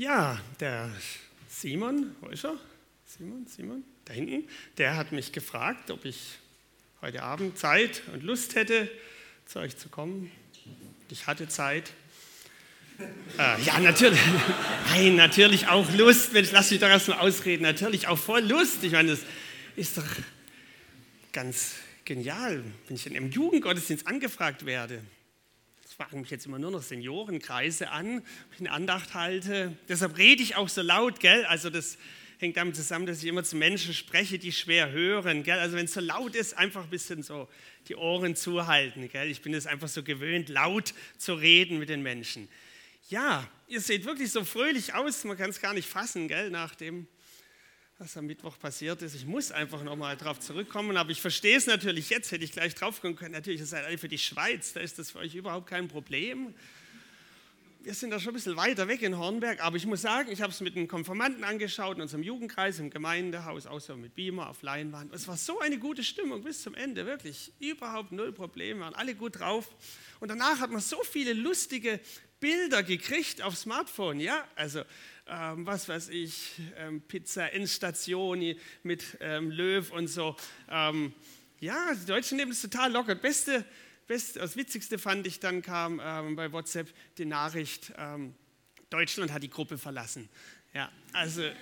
Ja, der Simon, wo ist er? Simon, Simon, da hinten, der hat mich gefragt, ob ich heute Abend Zeit und Lust hätte, zu euch zu kommen. Ich hatte Zeit. Äh, ja, natürlich. Nein, natürlich auch Lust. Mensch, lass mich doch erst mal ausreden. Natürlich auch voll Lust. Ich meine, das ist doch ganz genial, wenn ich in einem Jugendgottesdienst angefragt werde fragen mich jetzt immer nur noch Seniorenkreise an, eine Andacht halte. Deshalb rede ich auch so laut, gell? Also das hängt damit zusammen, dass ich immer zu Menschen spreche, die schwer hören, gell? Also wenn es so laut ist, einfach ein bisschen so die Ohren zuhalten, gell? Ich bin es einfach so gewöhnt, laut zu reden mit den Menschen. Ja, ihr seht wirklich so fröhlich aus, man kann es gar nicht fassen, gell? Nach dem was am Mittwoch passiert ist. Ich muss einfach nochmal darauf zurückkommen, aber ich verstehe es natürlich jetzt, hätte ich gleich drauf kommen können. Natürlich, ist das für die Schweiz, da ist das für euch überhaupt kein Problem. Wir sind da schon ein bisschen weiter weg in Hornberg, aber ich muss sagen, ich habe es mit den Konformanten angeschaut, in unserem Jugendkreis, im Gemeindehaus, so mit Beamer auf Leinwand. Es war so eine gute Stimmung bis zum Ende, wirklich. Überhaupt null Probleme, waren alle gut drauf. Und danach hat man so viele lustige Bilder gekriegt auf Smartphone, ja, also ähm, was weiß ich, ähm, Pizza Endstation mit ähm, Löw und so. Ähm, ja, die Deutschen nehmen es total locker. Beste, beste, das Witzigste fand ich dann kam ähm, bei WhatsApp die Nachricht, ähm, Deutschland hat die Gruppe verlassen. Ja, also äh,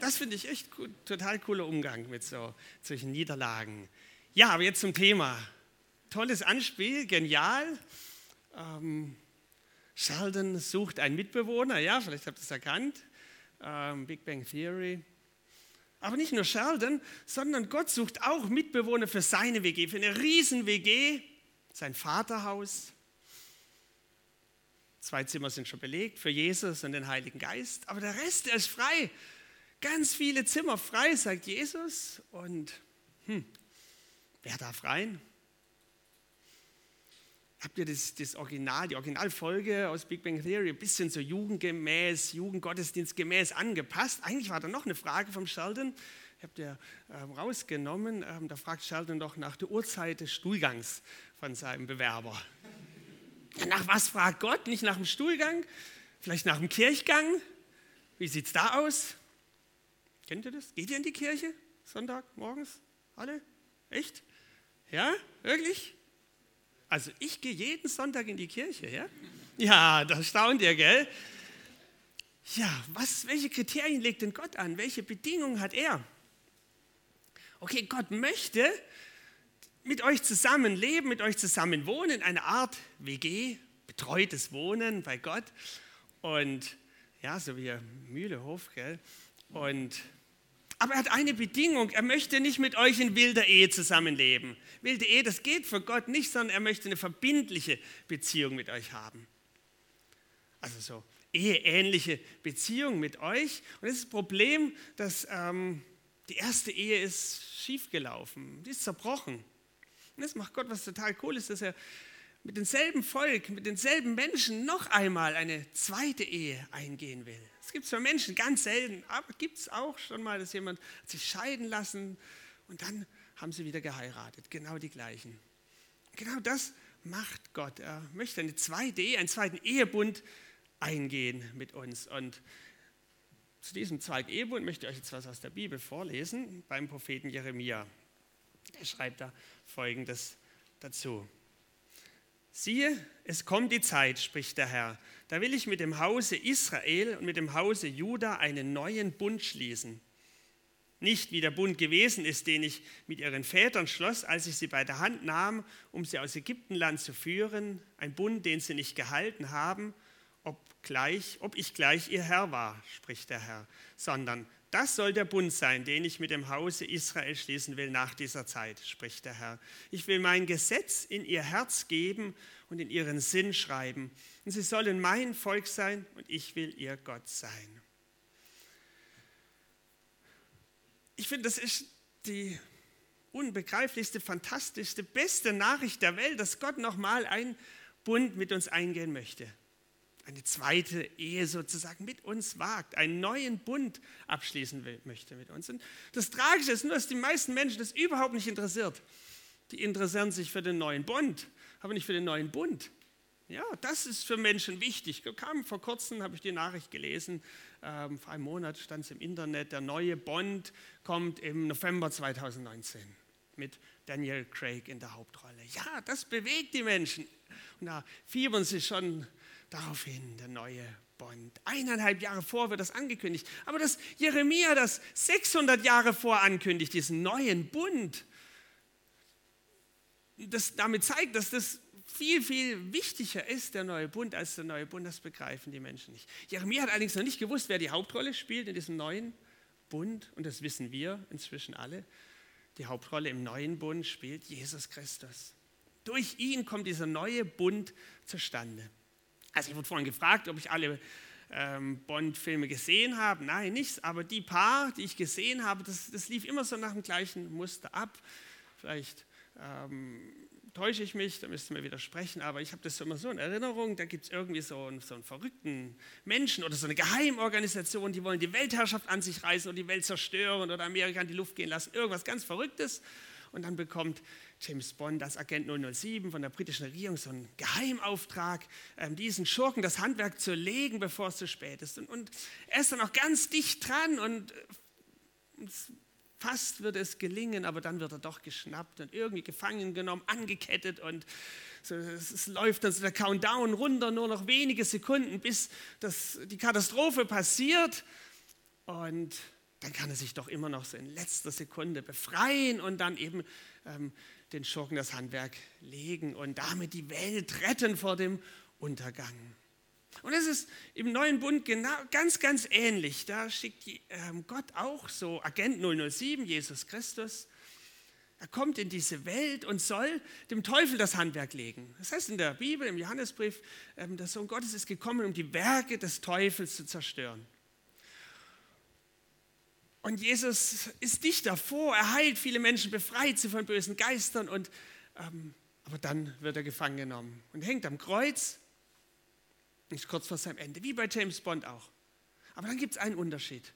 das finde ich echt gut, total cooler Umgang mit so solchen Niederlagen. Ja, aber jetzt zum Thema. Tolles Anspiel, genial. Ähm, Sheldon sucht einen Mitbewohner, ja, vielleicht habt ihr es erkannt, ähm, Big Bang Theory. Aber nicht nur Sheldon, sondern Gott sucht auch Mitbewohner für seine WG, für eine riesen WG, sein Vaterhaus. Zwei Zimmer sind schon belegt für Jesus und den Heiligen Geist, aber der Rest, der ist frei. Ganz viele Zimmer frei, sagt Jesus. Und hm, wer darf rein? Habt ihr das, das Original, die Originalfolge aus Big Bang Theory ein bisschen so jugendgemäß, jugendgottesdienstgemäß angepasst? Eigentlich war da noch eine Frage vom Sheldon, ich habe der ähm, rausgenommen. Ähm, da fragt Sheldon doch nach der Uhrzeit des Stuhlgangs von seinem Bewerber. nach was fragt Gott? Nicht nach dem Stuhlgang, vielleicht nach dem Kirchgang. Wie sieht es da aus? Kennt ihr das? Geht ihr in die Kirche Sonntag morgens? Alle? Echt? Ja, wirklich? Also ich gehe jeden Sonntag in die Kirche, ja? Ja, das staunt ihr, gell? Ja, was, welche Kriterien legt denn Gott an? Welche Bedingungen hat er? Okay, Gott möchte mit euch zusammen leben, mit euch zusammen wohnen, eine Art WG, betreutes Wohnen bei Gott. Und ja, so wie Mühlehof, gell? Und aber er hat eine Bedingung, er möchte nicht mit euch in wilder Ehe zusammenleben. Wilde Ehe, das geht für Gott nicht, sondern er möchte eine verbindliche Beziehung mit euch haben. Also so eheähnliche Beziehung mit euch. Und das ist das Problem, dass ähm, die erste Ehe ist schiefgelaufen, die ist zerbrochen. Und das macht Gott was total cool ist, dass er mit demselben Volk, mit denselben Menschen noch einmal eine zweite Ehe eingehen will. Es gibt zwar Menschen, ganz selten, aber gibt es auch schon mal, dass jemand sich scheiden lassen und dann haben sie wieder geheiratet. Genau die gleichen. Genau das macht Gott. Er möchte eine zweite Ehe, einen zweiten Ehebund eingehen mit uns. Und zu diesem zweiten Ehebund möchte ich euch jetzt was aus der Bibel vorlesen, beim Propheten Jeremia. Er schreibt da folgendes dazu. Siehe, es kommt die Zeit, spricht der Herr, da will ich mit dem Hause Israel und mit dem Hause Juda einen neuen Bund schließen. Nicht wie der Bund gewesen ist, den ich mit ihren Vätern schloss, als ich sie bei der Hand nahm, um sie aus Ägyptenland zu führen, ein Bund, den sie nicht gehalten haben, ob, gleich, ob ich gleich ihr Herr war, spricht der Herr, sondern das soll der Bund sein, den ich mit dem Hause Israel schließen will nach dieser Zeit, spricht der Herr. Ich will mein Gesetz in ihr Herz geben und in ihren Sinn schreiben. Und sie sollen mein Volk sein und ich will ihr Gott sein. Ich finde, das ist die unbegreiflichste, fantastischste, beste Nachricht der Welt, dass Gott nochmal einen Bund mit uns eingehen möchte eine zweite Ehe sozusagen mit uns wagt, einen neuen Bund abschließen will, möchte mit uns. Und das Tragische ist nur, dass die meisten Menschen das überhaupt nicht interessiert. Die interessieren sich für den neuen Bund, aber nicht für den neuen Bund. Ja, das ist für Menschen wichtig. Kam vor kurzem, habe ich die Nachricht gelesen, ähm, vor einem Monat stand es im Internet, der neue Bond kommt im November 2019 mit Daniel Craig in der Hauptrolle. Ja, das bewegt die Menschen. Und da fiebern sie schon darauf hin, der neue Bond. Eineinhalb Jahre vor wird das angekündigt. Aber dass Jeremia das 600 Jahre vor ankündigt, diesen neuen Bund, das damit zeigt, dass das viel, viel wichtiger ist, der neue Bund, als der neue Bund. Das begreifen die Menschen nicht. Jeremia hat allerdings noch nicht gewusst, wer die Hauptrolle spielt in diesem neuen Bund. Und das wissen wir inzwischen alle. Die Hauptrolle im neuen Bund spielt Jesus Christus. Durch ihn kommt dieser neue Bund zustande. Also ich wurde vorhin gefragt, ob ich alle ähm, Bond-Filme gesehen habe. Nein, nichts. Aber die paar, die ich gesehen habe, das, das lief immer so nach dem gleichen Muster ab. Vielleicht ähm, täusche ich mich, da müssten wir widersprechen, aber ich habe das immer so in Erinnerung, da gibt es irgendwie so einen, so einen verrückten Menschen oder so eine Geheimorganisation, die wollen die Weltherrschaft an sich reißen und die Welt zerstören oder Amerika in die Luft gehen lassen, irgendwas ganz Verrücktes. Und dann bekommt James Bond als Agent 007 von der britischen Regierung so einen Geheimauftrag, ähm, diesen Schurken das Handwerk zu legen, bevor es zu spät ist. Und, und er ist dann auch ganz dicht dran und, und Fast wird es gelingen, aber dann wird er doch geschnappt und irgendwie gefangen genommen, angekettet und so, es, läuft dann so der Countdown runter, nur noch wenige Sekunden, bis das, die Katastrophe passiert. Und dann kann er sich doch immer noch so in letzter Sekunde befreien und dann eben ähm, den Schurken das Handwerk legen und damit die Welt retten vor dem Untergang. Und es ist im neuen Bund genau, ganz, ganz ähnlich. Da schickt ähm, Gott auch so Agent 007, Jesus Christus. Er kommt in diese Welt und soll dem Teufel das Handwerk legen. Das heißt in der Bibel, im Johannesbrief, ähm, der Sohn Gottes ist gekommen, um die Werke des Teufels zu zerstören. Und Jesus ist dicht davor, er heilt viele Menschen, befreit sie von bösen Geistern, und, ähm, aber dann wird er gefangen genommen und hängt am Kreuz ist kurz vor seinem Ende, wie bei James Bond auch. Aber dann gibt es einen Unterschied.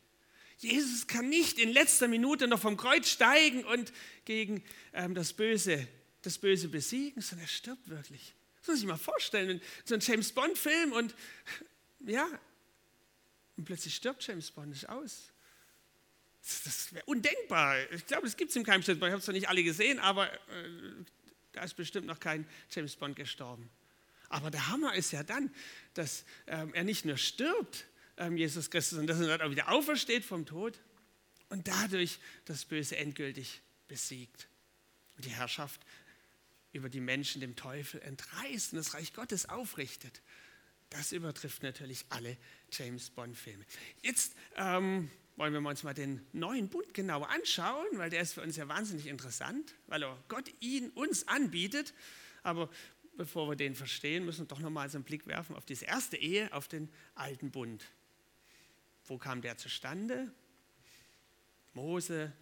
Jesus kann nicht in letzter Minute noch vom Kreuz steigen und gegen ähm, das, Böse, das Böse besiegen, sondern er stirbt wirklich. Das muss sich mal vorstellen, so ein James Bond-Film und ja, und plötzlich stirbt James Bond nicht aus. Das, das wäre undenkbar. Ich glaube, das gibt es im keinem Bond. Ich habe es zwar nicht alle gesehen, aber äh, da ist bestimmt noch kein James Bond gestorben. Aber der Hammer ist ja dann, dass ähm, er nicht nur stirbt, ähm, Jesus Christus, sondern dass er dann auch wieder aufersteht vom Tod und dadurch das Böse endgültig besiegt und die Herrschaft über die Menschen dem Teufel entreißt und das Reich Gottes aufrichtet. Das übertrifft natürlich alle James Bond-Filme. Jetzt ähm, wollen wir uns mal den neuen Bund genauer anschauen, weil der ist für uns ja wahnsinnig interessant, weil Gott ihn uns anbietet. Aber bevor wir den verstehen, müssen wir doch nochmal so einen Blick werfen auf diese erste Ehe, auf den alten Bund. Wo kam der zustande? Mose,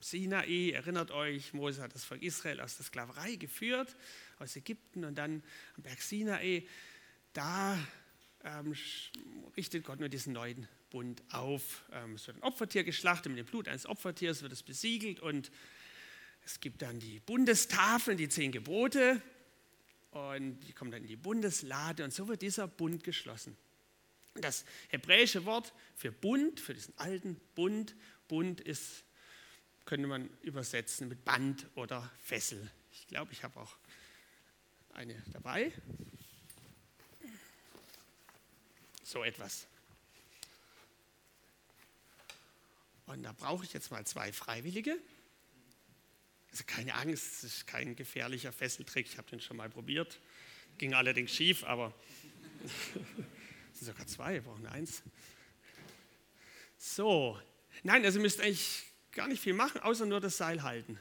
Sinai, erinnert euch, Mose hat das Volk Israel aus der Sklaverei geführt, aus Ägypten und dann am Berg Sinai. Da ähm, richtet Gott nur diesen neuen Bund auf. Ähm, es wird ein Opfertier geschlachtet, mit dem Blut eines Opfertiers wird es besiegelt und es gibt dann die Bundestafeln, die zehn Gebote und die kommen dann in die Bundeslade und so wird dieser Bund geschlossen. Das hebräische Wort für Bund, für diesen alten Bund, Bund ist, könnte man übersetzen mit Band oder Fessel. Ich glaube, ich habe auch eine dabei. So etwas. Und da brauche ich jetzt mal zwei Freiwillige. Also keine Angst, es ist kein gefährlicher Fesseltrick. Ich habe den schon mal probiert. Ging allerdings schief, aber es sind sogar zwei, wir brauchen eins. So, nein, also ihr müsst eigentlich gar nicht viel machen, außer nur das Seil halten.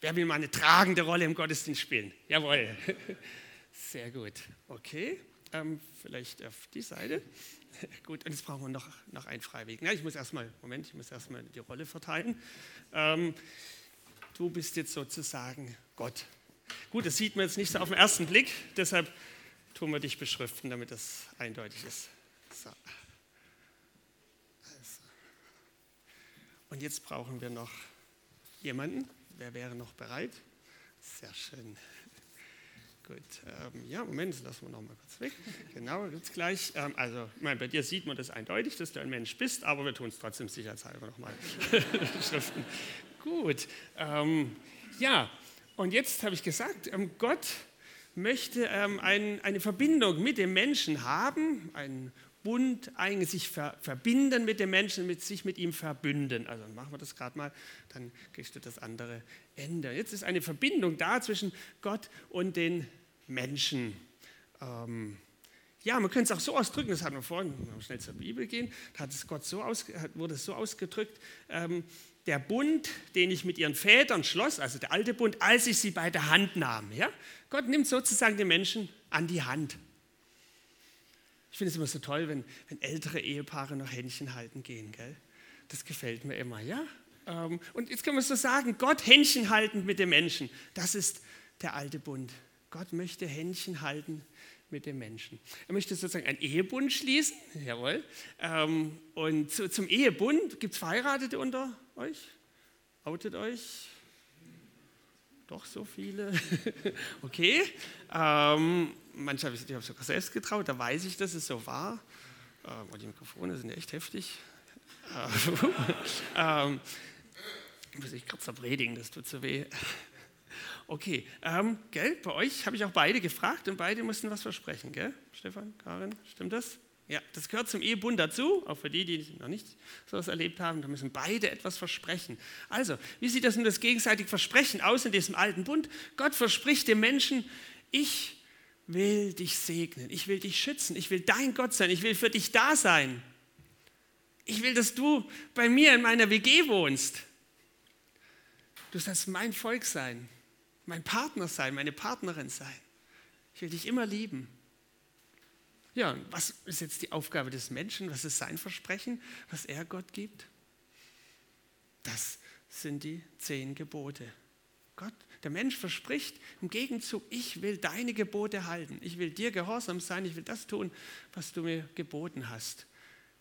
Wer will mal eine tragende Rolle im Gottesdienst spielen? Jawohl. Sehr gut. Okay, ähm, vielleicht auf die Seite. Gut, und jetzt brauchen wir noch, noch einen Freiwilligen. Ja, ich muss erstmal, Moment, ich muss erstmal die Rolle verteilen. Ähm, du bist jetzt sozusagen Gott. Gut, das sieht man jetzt nicht so auf den ersten Blick, deshalb tun wir dich beschriften, damit das eindeutig ist. So. Also. Und jetzt brauchen wir noch jemanden. Wer wäre noch bereit? Sehr schön. Gut. Ähm, ja, Moment, lassen wir noch mal kurz weg. Genau, jetzt gleich. Ähm, also, ich meine, bei dir sieht man das eindeutig, dass du ein Mensch bist, aber wir tun es trotzdem sicherheitshalber nochmal. Schriften. Gut. Ähm, ja, und jetzt habe ich gesagt, ähm, Gott möchte ähm, ein, eine Verbindung mit dem Menschen haben, einen Bund, eigentlich sich ver, verbinden mit dem Menschen, mit sich mit ihm verbünden. Also machen wir das gerade mal, dann kriegst du das andere Ende. Jetzt ist eine Verbindung da zwischen Gott und den Menschen. Ähm, ja, man könnte es auch so ausdrücken, das hatten wir vorhin, wenn wir schnell zur Bibel gehen, da hat es Gott so aus, wurde es so ausgedrückt, ähm, der Bund, den ich mit ihren Vätern schloss, also der alte Bund, als ich sie bei der Hand nahm. Ja? Gott nimmt sozusagen den Menschen an die Hand. Ich finde es immer so toll, wenn, wenn ältere Ehepaare noch Händchen halten gehen. Gell? Das gefällt mir immer, ja? Ähm, und jetzt können wir so sagen, Gott Händchen halten mit dem Menschen, das ist der alte Bund. Gott möchte Händchen halten mit dem Menschen. Er möchte sozusagen einen Ehebund schließen, jawohl. Ähm, und zum Ehebund, gibt es Verheiratete unter euch? Outet euch? Doch so viele? okay. Ähm, manche habe ich, ich habe sogar selbst getraut, da weiß ich, dass es so war. Ähm, die Mikrofone sind echt heftig. ähm, muss ich kurz predigen, das tut so weh. Okay, ähm, gell, bei euch habe ich auch beide gefragt und beide mussten was versprechen, gell? Stefan, Karin, stimmt das? Ja, das gehört zum Ehebund dazu, auch für die, die noch nicht so etwas erlebt haben. Da müssen beide etwas versprechen. Also, wie sieht das nun das gegenseitige Versprechen aus in diesem alten Bund? Gott verspricht dem Menschen, ich will dich segnen, ich will dich schützen, ich will dein Gott sein, ich will für dich da sein. Ich will, dass du bei mir in meiner WG wohnst. Du sollst mein Volk sein, mein Partner sein, meine Partnerin sein. Ich will dich immer lieben. Ja, was ist jetzt die Aufgabe des Menschen? Was ist sein Versprechen, was er Gott gibt? Das sind die zehn Gebote. Gott, der Mensch verspricht im Gegenzug, ich will deine Gebote halten. Ich will dir gehorsam sein. Ich will das tun, was du mir geboten hast.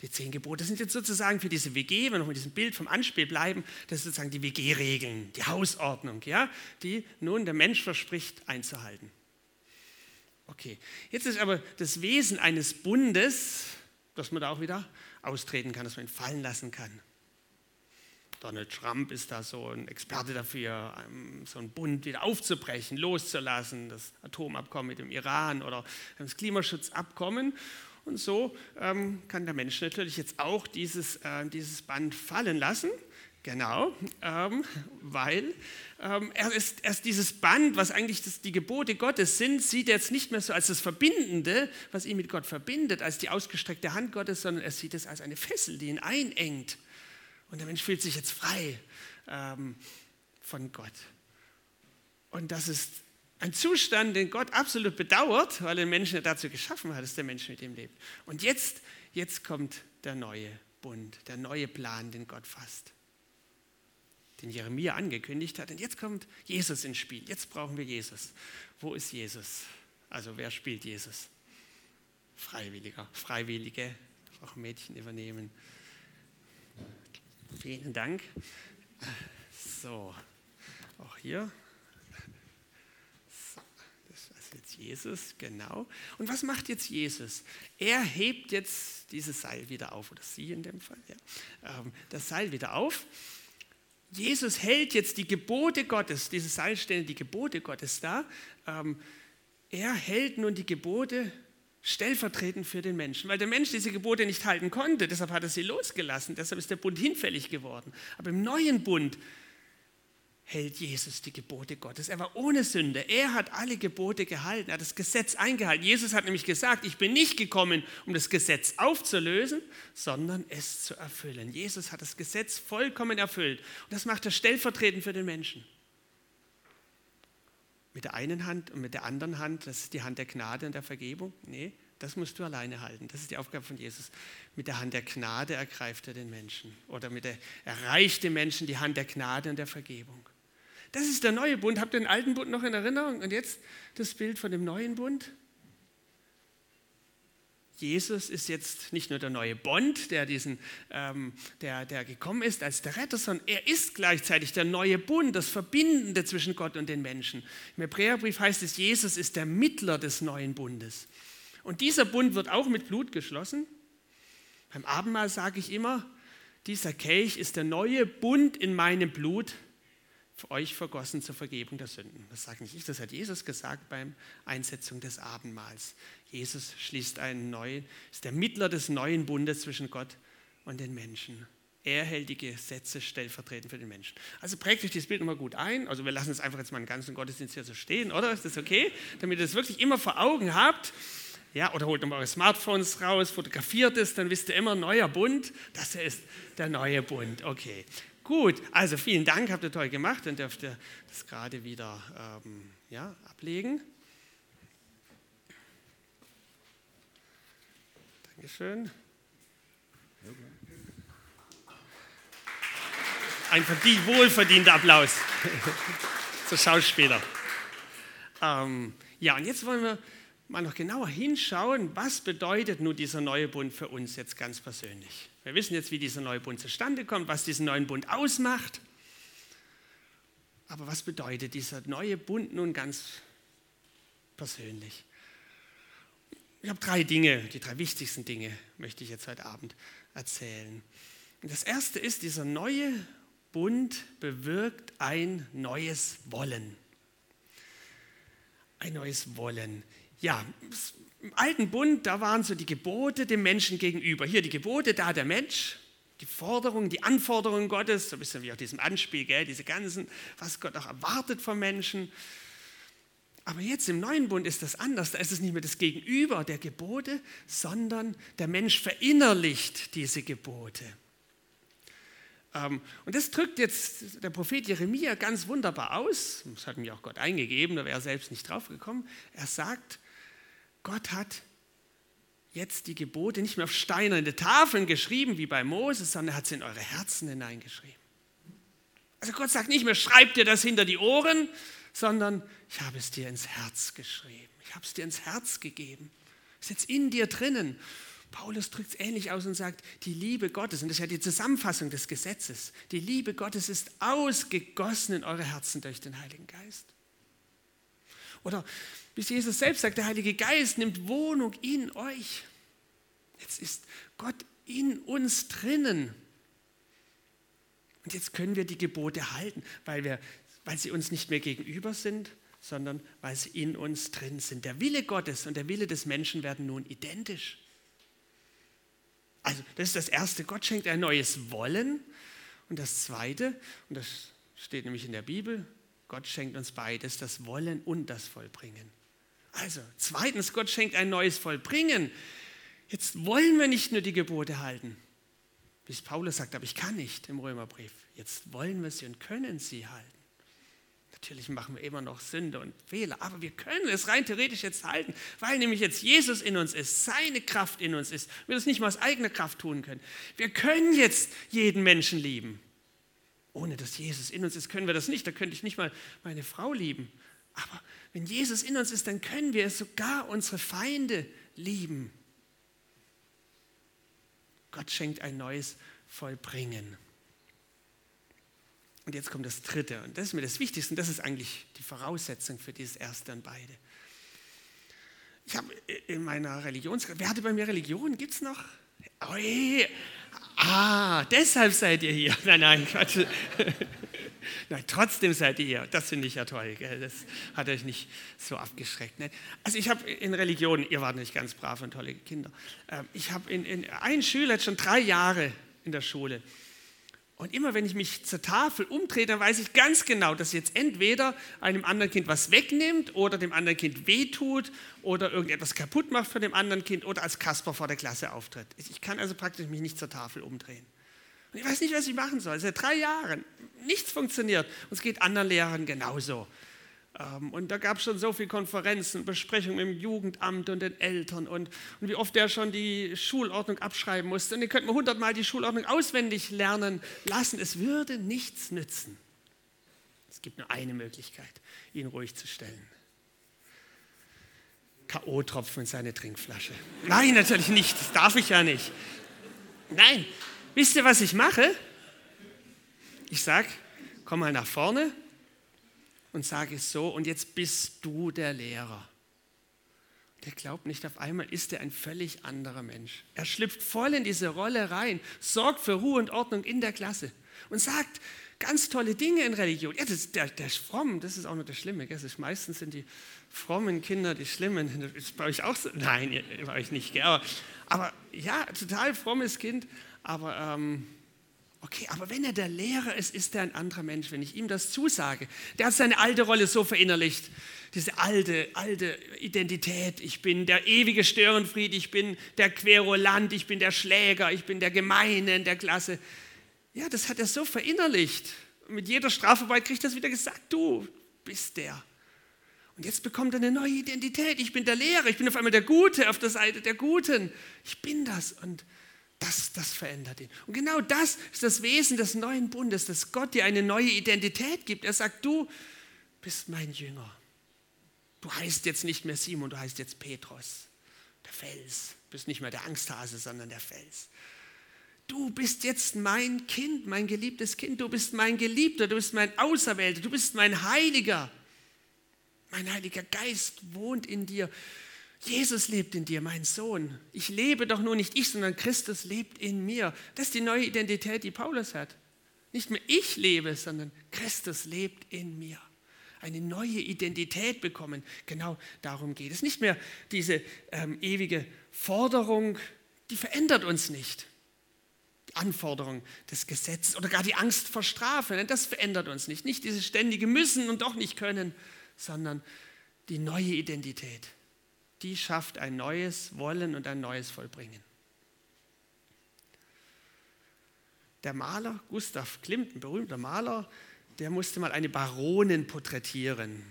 Die zehn Gebote sind jetzt sozusagen für diese WG, wenn wir noch mit diesem Bild vom Anspiel bleiben, das ist sozusagen die WG-Regeln, die Hausordnung, ja, die nun der Mensch verspricht einzuhalten. Okay, jetzt ist aber das Wesen eines Bundes, dass man da auch wieder austreten kann, dass man ihn fallen lassen kann. Donald Trump ist da so ein Experte dafür, so einen Bund wieder aufzubrechen, loszulassen, das Atomabkommen mit dem Iran oder das Klimaschutzabkommen. Und so ähm, kann der Mensch natürlich jetzt auch dieses, äh, dieses Band fallen lassen. Genau, ähm, weil ähm, er, ist, erst dieses Band, was eigentlich das, die Gebote Gottes sind, sieht er jetzt nicht mehr so als das Verbindende, was ihn mit Gott verbindet, als die ausgestreckte Hand Gottes, sondern er sieht es als eine Fessel, die ihn einengt. Und der Mensch fühlt sich jetzt frei ähm, von Gott. Und das ist ein Zustand, den Gott absolut bedauert, weil er den Menschen dazu geschaffen hat, dass der Mensch mit ihm lebt. Und jetzt, jetzt kommt der neue Bund, der neue Plan, den Gott fasst den Jeremia angekündigt hat. Und jetzt kommt Jesus ins Spiel. Jetzt brauchen wir Jesus. Wo ist Jesus? Also wer spielt Jesus? Freiwilliger, Freiwillige, auch Mädchen übernehmen. Vielen Dank. So, auch hier. So, das ist jetzt Jesus, genau. Und was macht jetzt Jesus? Er hebt jetzt dieses Seil wieder auf, oder sie in dem Fall, ja, ähm, das Seil wieder auf Jesus hält jetzt die Gebote Gottes, diese Seilstellen, die Gebote Gottes da. Ähm, er hält nun die Gebote stellvertretend für den Menschen, weil der Mensch diese Gebote nicht halten konnte, deshalb hat er sie losgelassen, deshalb ist der Bund hinfällig geworden. Aber im neuen Bund hält Jesus die Gebote Gottes. Er war ohne Sünde. Er hat alle Gebote gehalten. Er hat das Gesetz eingehalten. Jesus hat nämlich gesagt, ich bin nicht gekommen, um das Gesetz aufzulösen, sondern es zu erfüllen. Jesus hat das Gesetz vollkommen erfüllt. Und das macht er stellvertretend für den Menschen. Mit der einen Hand und mit der anderen Hand, das ist die Hand der Gnade und der Vergebung. Nee, das musst du alleine halten. Das ist die Aufgabe von Jesus. Mit der Hand der Gnade ergreift er den Menschen. Oder mit der, erreicht dem Menschen die Hand der Gnade und der Vergebung. Das ist der neue Bund. Habt ihr den alten Bund noch in Erinnerung? Und jetzt das Bild von dem neuen Bund. Jesus ist jetzt nicht nur der neue Bond, der, diesen, ähm, der, der gekommen ist als der Retter, sondern er ist gleichzeitig der neue Bund, das Verbindende zwischen Gott und den Menschen. Im Hebräerbrief heißt es, Jesus ist der Mittler des neuen Bundes. Und dieser Bund wird auch mit Blut geschlossen. Beim Abendmahl sage ich immer, dieser Kelch ist der neue Bund in meinem Blut, für euch vergossen zur Vergebung der Sünden. Das sage nicht ich, das hat Jesus gesagt beim Einsetzung des Abendmahls. Jesus schließt einen neuen, ist der Mittler des neuen Bundes zwischen Gott und den Menschen. Er hält die Gesetze stellvertretend für den Menschen. Also prägt euch dieses Bild nochmal gut ein. Also wir lassen es einfach jetzt mal einen ganzen Gottesdienst hier so stehen, oder? Ist das okay? Damit ihr es wirklich immer vor Augen habt. Ja, oder holt nochmal eure Smartphones raus, fotografiert es, dann wisst ihr immer, neuer Bund, das ist der neue Bund. Okay, gut. Also vielen Dank, habt ihr toll gemacht. Dann dürft ihr das gerade wieder ähm, ja, ablegen. Dankeschön. Ein verdient, wohlverdienter Applaus zur Schauspieler. Ähm, ja, und jetzt wollen wir mal noch genauer hinschauen, was bedeutet nun dieser neue Bund für uns jetzt ganz persönlich. Wir wissen jetzt, wie dieser neue Bund zustande kommt, was diesen neuen Bund ausmacht. Aber was bedeutet dieser neue Bund nun ganz persönlich? Ich habe drei Dinge, die drei wichtigsten Dinge möchte ich jetzt heute Abend erzählen. Das erste ist, dieser neue Bund bewirkt ein neues Wollen. Ein neues Wollen. Ja, im alten Bund, da waren so die Gebote dem Menschen gegenüber. Hier die Gebote, da der Mensch, die Forderungen, die Anforderungen Gottes, so ein bisschen wie auch diesem Anspiel, gell, diese ganzen, was Gott auch erwartet vom Menschen. Aber jetzt im neuen Bund ist das anders. Da ist es nicht mehr das Gegenüber der Gebote, sondern der Mensch verinnerlicht diese Gebote. Ähm, und das drückt jetzt der Prophet Jeremia ganz wunderbar aus. Das hat mir auch Gott eingegeben, da wäre er selbst nicht drauf gekommen. Er sagt, Gott hat jetzt die Gebote nicht mehr auf steinerne Tafeln geschrieben wie bei Moses, sondern er hat sie in eure Herzen hineingeschrieben. Also Gott sagt nicht mehr, schreibt dir das hinter die Ohren, sondern ich habe es dir ins Herz geschrieben. Ich habe es dir ins Herz gegeben. Es ist jetzt in dir drinnen. Paulus drückt es ähnlich aus und sagt, die Liebe Gottes, und das ist ja die Zusammenfassung des Gesetzes, die Liebe Gottes ist ausgegossen in eure Herzen durch den Heiligen Geist. Oder wie Jesus selbst sagt, der Heilige Geist nimmt Wohnung in euch. Jetzt ist Gott in uns drinnen. Und jetzt können wir die Gebote halten, weil wir weil sie uns nicht mehr gegenüber sind, sondern weil sie in uns drin sind. Der Wille Gottes und der Wille des Menschen werden nun identisch. Also das ist das Erste, Gott schenkt ein neues Wollen. Und das Zweite, und das steht nämlich in der Bibel, Gott schenkt uns beides, das Wollen und das Vollbringen. Also, zweitens, Gott schenkt ein neues Vollbringen. Jetzt wollen wir nicht nur die Gebote halten, bis Paulus sagt, aber ich kann nicht im Römerbrief. Jetzt wollen wir sie und können sie halten. Natürlich machen wir immer noch Sünde und Fehler, aber wir können es rein theoretisch jetzt halten, weil nämlich jetzt Jesus in uns ist, seine Kraft in uns ist, wir das nicht mal aus eigener Kraft tun können. Wir können jetzt jeden Menschen lieben. Ohne dass Jesus in uns ist, können wir das nicht. Da könnte ich nicht mal meine Frau lieben. Aber wenn Jesus in uns ist, dann können wir sogar unsere Feinde lieben. Gott schenkt ein neues Vollbringen. Und jetzt kommt das Dritte. Und das ist mir das Wichtigste. Und das ist eigentlich die Voraussetzung für dieses Erste und beide. Ich habe in meiner Religions... Wer hatte bei mir Religion? Gibt es noch? Oi. Ah, deshalb seid ihr hier. Nein, nein, Quatsch. Nein, trotzdem seid ihr hier. Das finde ich ja toll. Gell? Das hat euch nicht so abgeschreckt. Ne? Also ich habe in Religion, ihr wart nicht ganz brav und tolle Kinder, ähm, ich habe in, in einen Schüler jetzt schon drei Jahre in der Schule und immer wenn ich mich zur Tafel umdrehe, dann weiß ich ganz genau, dass jetzt entweder einem anderen Kind was wegnimmt oder dem anderen Kind wehtut oder irgendetwas kaputt macht von dem anderen Kind oder als Kasper vor der Klasse auftritt. Ich kann also praktisch mich nicht zur Tafel umdrehen. Und ich weiß nicht, was ich machen soll. Seit drei Jahren. Nichts funktioniert. Und es geht anderen Lehrern genauso. Und da gab es schon so viele Konferenzen, Besprechungen im Jugendamt und den Eltern und, und wie oft der schon die Schulordnung abschreiben musste. Und ihr könnt mir hundertmal die Schulordnung auswendig lernen lassen. Es würde nichts nützen. Es gibt nur eine Möglichkeit, ihn ruhig zu stellen. K.O.-Tropfen in seine Trinkflasche. Nein, natürlich nicht. Das darf ich ja nicht. Nein, wisst ihr, was ich mache? Ich sage, komm mal nach vorne und sage so, und jetzt bist du der Lehrer. Der glaubt nicht, auf einmal ist er ein völlig anderer Mensch. Er schlüpft voll in diese Rolle rein, sorgt für Ruhe und Ordnung in der Klasse und sagt ganz tolle Dinge in Religion. Ja, das, der, der ist fromm, das ist auch noch das Schlimme. Gell? Das ist, meistens sind die frommen Kinder die Schlimmen. Das ist bei euch auch so? Nein, bei euch nicht. Gell? Aber, aber ja, total frommes Kind, aber ähm, Okay, aber wenn er der Lehrer ist, ist er ein anderer Mensch, wenn ich ihm das zusage. Der hat seine alte Rolle so verinnerlicht, diese alte, alte Identität. Ich bin der ewige Störenfried, ich bin der Querulant, ich bin der Schläger, ich bin der Gemeine in der Klasse. Ja, das hat er so verinnerlicht. mit jeder Strafarbeit kriegt er das wieder gesagt, du bist der. Und jetzt bekommt er eine neue Identität. Ich bin der Lehrer, ich bin auf einmal der Gute, auf der Seite der Guten. Ich bin das und das, das verändert ihn. Und genau das ist das Wesen des neuen Bundes, dass Gott dir eine neue Identität gibt. Er sagt, du bist mein Jünger. Du heißt jetzt nicht mehr Simon, du heißt jetzt Petrus, der Fels. Du bist nicht mehr der Angsthase, sondern der Fels. Du bist jetzt mein Kind, mein geliebtes Kind. Du bist mein Geliebter, du bist mein Auserwählter, du bist mein Heiliger. Mein Heiliger Geist wohnt in dir. Jesus lebt in dir, mein Sohn. Ich lebe doch nur nicht ich, sondern Christus lebt in mir. Das ist die neue Identität, die Paulus hat. Nicht mehr ich lebe, sondern Christus lebt in mir. Eine neue Identität bekommen. Genau darum geht es. Nicht mehr diese ähm, ewige Forderung, die verändert uns nicht. Die Anforderung des Gesetzes oder gar die Angst vor Strafe, das verändert uns nicht. Nicht dieses ständige Müssen und doch nicht können, sondern die neue Identität die schafft ein neues Wollen und ein neues Vollbringen. Der Maler Gustav Klimt, ein berühmter Maler, der musste mal eine Baronin porträtieren.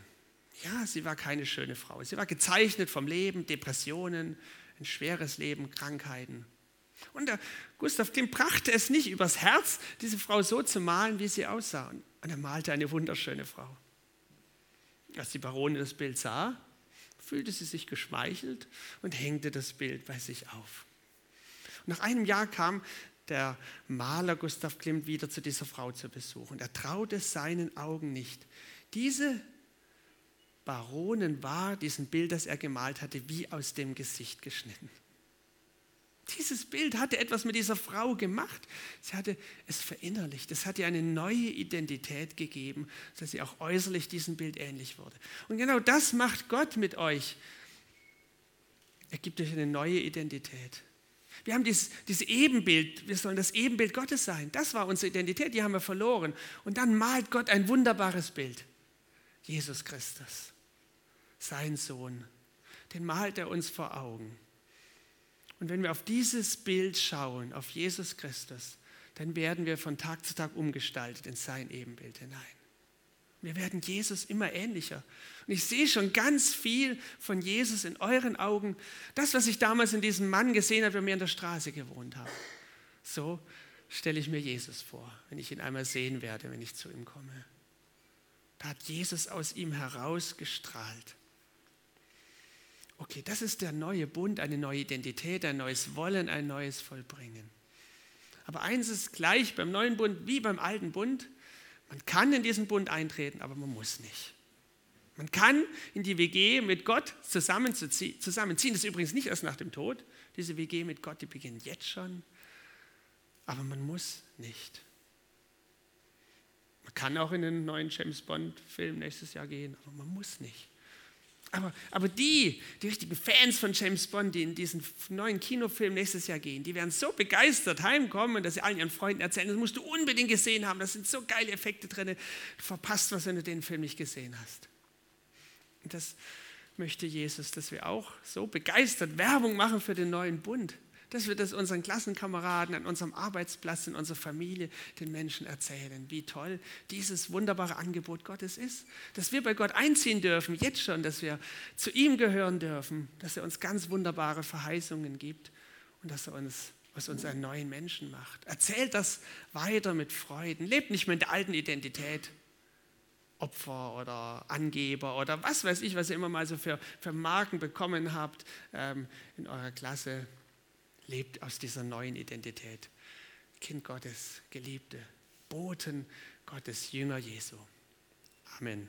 Ja, sie war keine schöne Frau. Sie war gezeichnet vom Leben, Depressionen, ein schweres Leben, Krankheiten. Und der Gustav Klimt brachte es nicht übers Herz, diese Frau so zu malen, wie sie aussah. Und er malte eine wunderschöne Frau. Als die Baronin das Bild sah, fühlte sie sich geschmeichelt und hängte das Bild bei sich auf. Und nach einem Jahr kam der Maler Gustav Klimt wieder zu dieser Frau zu Besuch und er traute seinen Augen nicht. Diese Baronin war diesem Bild, das er gemalt hatte, wie aus dem Gesicht geschnitten. Dieses Bild hatte etwas mit dieser Frau gemacht. Sie hatte es verinnerlicht. Es hat ihr eine neue Identität gegeben, dass sie auch äußerlich diesem Bild ähnlich wurde. Und genau das macht Gott mit euch. Er gibt euch eine neue Identität. Wir haben dieses, dieses Ebenbild, wir sollen das Ebenbild Gottes sein. Das war unsere Identität, die haben wir verloren. Und dann malt Gott ein wunderbares Bild. Jesus Christus, sein Sohn. Den malt er uns vor Augen. Und wenn wir auf dieses Bild schauen, auf Jesus Christus, dann werden wir von Tag zu Tag umgestaltet in sein Ebenbild hinein. Wir werden Jesus immer ähnlicher. Und ich sehe schon ganz viel von Jesus in euren Augen. Das, was ich damals in diesem Mann gesehen habe, der mir in der Straße gewohnt hat. So stelle ich mir Jesus vor, wenn ich ihn einmal sehen werde, wenn ich zu ihm komme. Da hat Jesus aus ihm herausgestrahlt. Okay, das ist der neue Bund, eine neue Identität, ein neues Wollen, ein neues Vollbringen. Aber eins ist gleich beim neuen Bund wie beim alten Bund. Man kann in diesen Bund eintreten, aber man muss nicht. Man kann in die WG mit Gott zusammenziehen. Das ist übrigens nicht erst nach dem Tod. Diese WG mit Gott, die beginnt jetzt schon. Aber man muss nicht. Man kann auch in den neuen James Bond-Film nächstes Jahr gehen, aber man muss nicht. Aber, aber die, die richtigen Fans von James Bond, die in diesen neuen Kinofilm nächstes Jahr gehen, die werden so begeistert heimkommen, dass sie allen ihren Freunden erzählen, das musst du unbedingt gesehen haben, da sind so geile Effekte drin, du verpasst was, wenn du den Film nicht gesehen hast. Und das möchte Jesus, dass wir auch so begeistert Werbung machen für den neuen Bund dass wir das unseren Klassenkameraden, an unserem Arbeitsplatz, in unserer Familie, den Menschen erzählen, wie toll dieses wunderbare Angebot Gottes ist. Dass wir bei Gott einziehen dürfen, jetzt schon, dass wir zu ihm gehören dürfen, dass er uns ganz wunderbare Verheißungen gibt und dass er uns aus uns einen neuen Menschen macht. Erzählt das weiter mit Freuden. Lebt nicht mehr in der alten Identität. Opfer oder Angeber oder was weiß ich, was ihr immer mal so für, für Marken bekommen habt ähm, in eurer Klasse. Lebt aus dieser neuen Identität. Kind Gottes, Geliebte, Boten Gottes, Jünger Jesu. Amen.